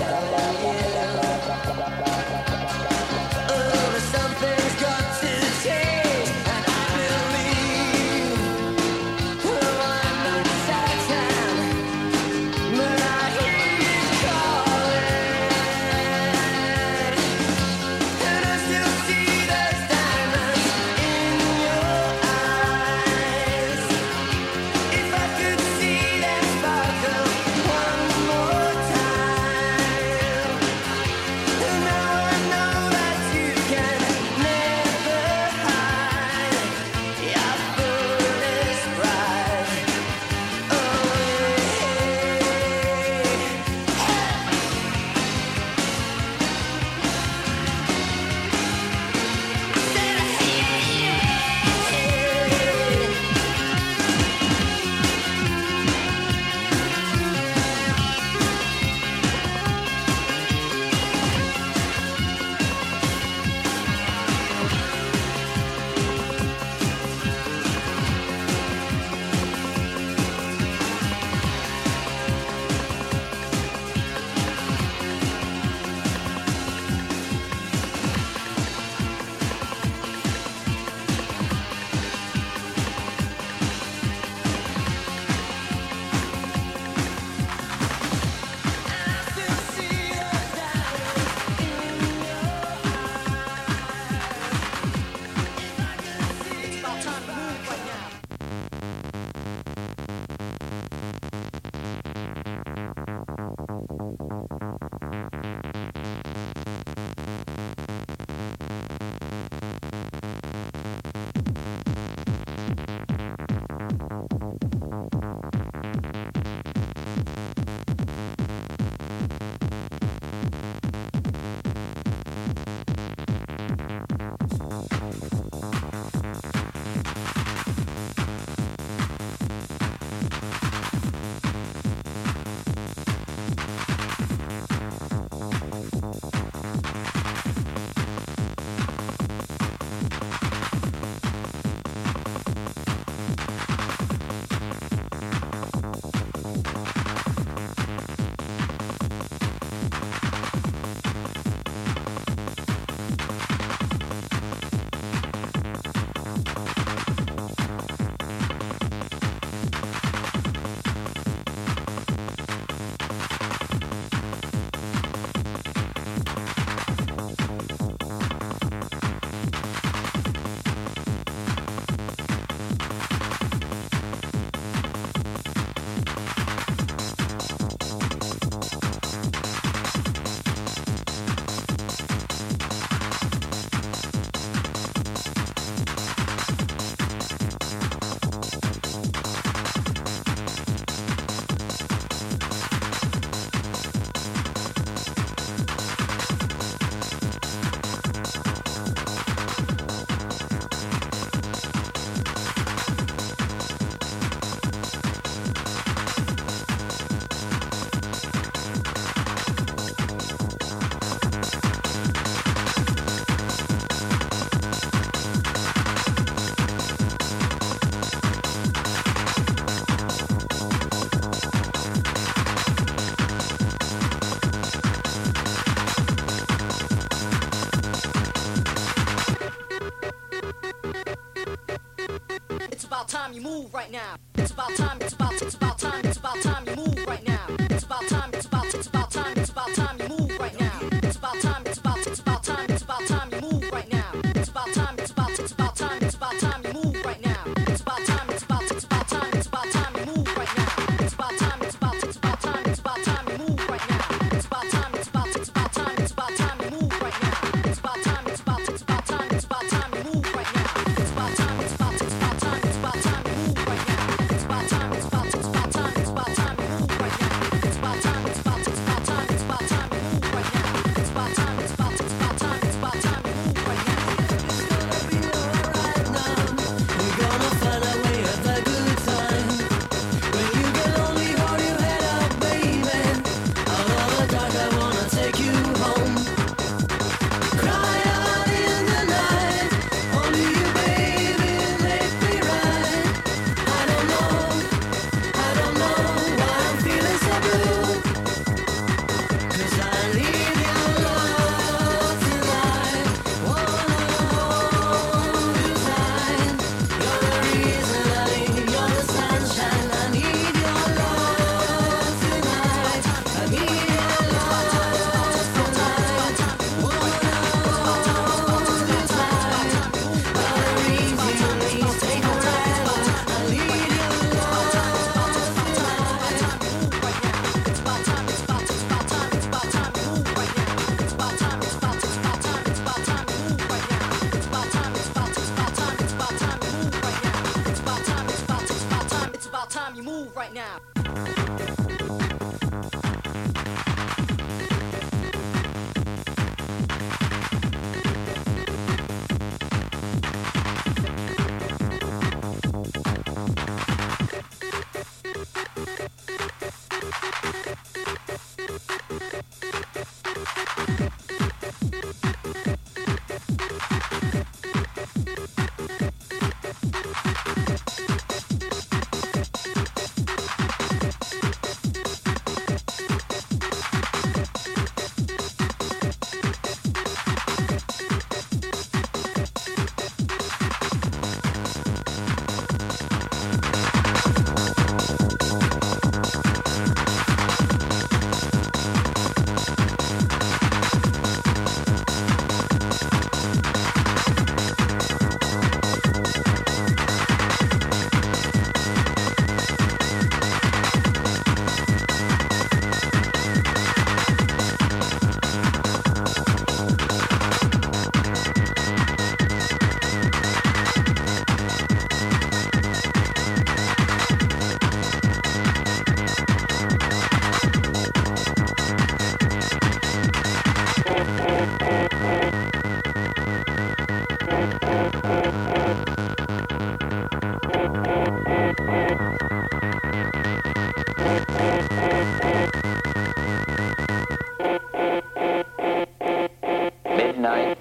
Bye.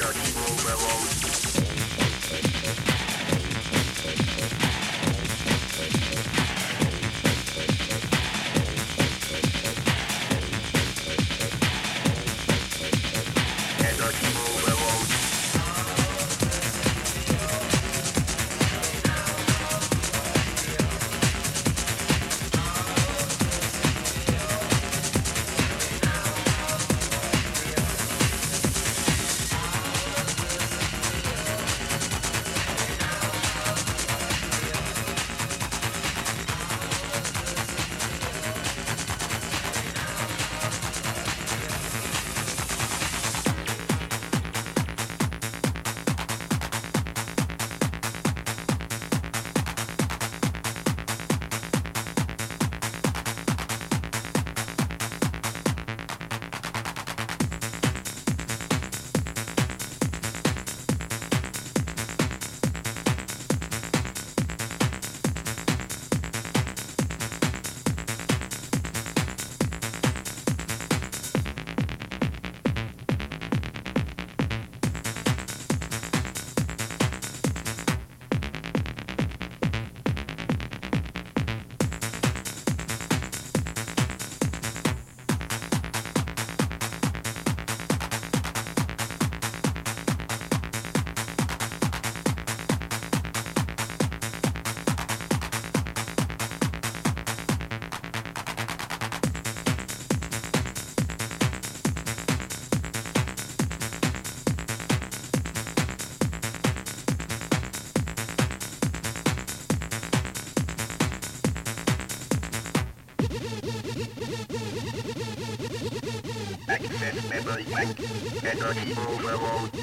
like our Road. Railroad Thank you, and on evil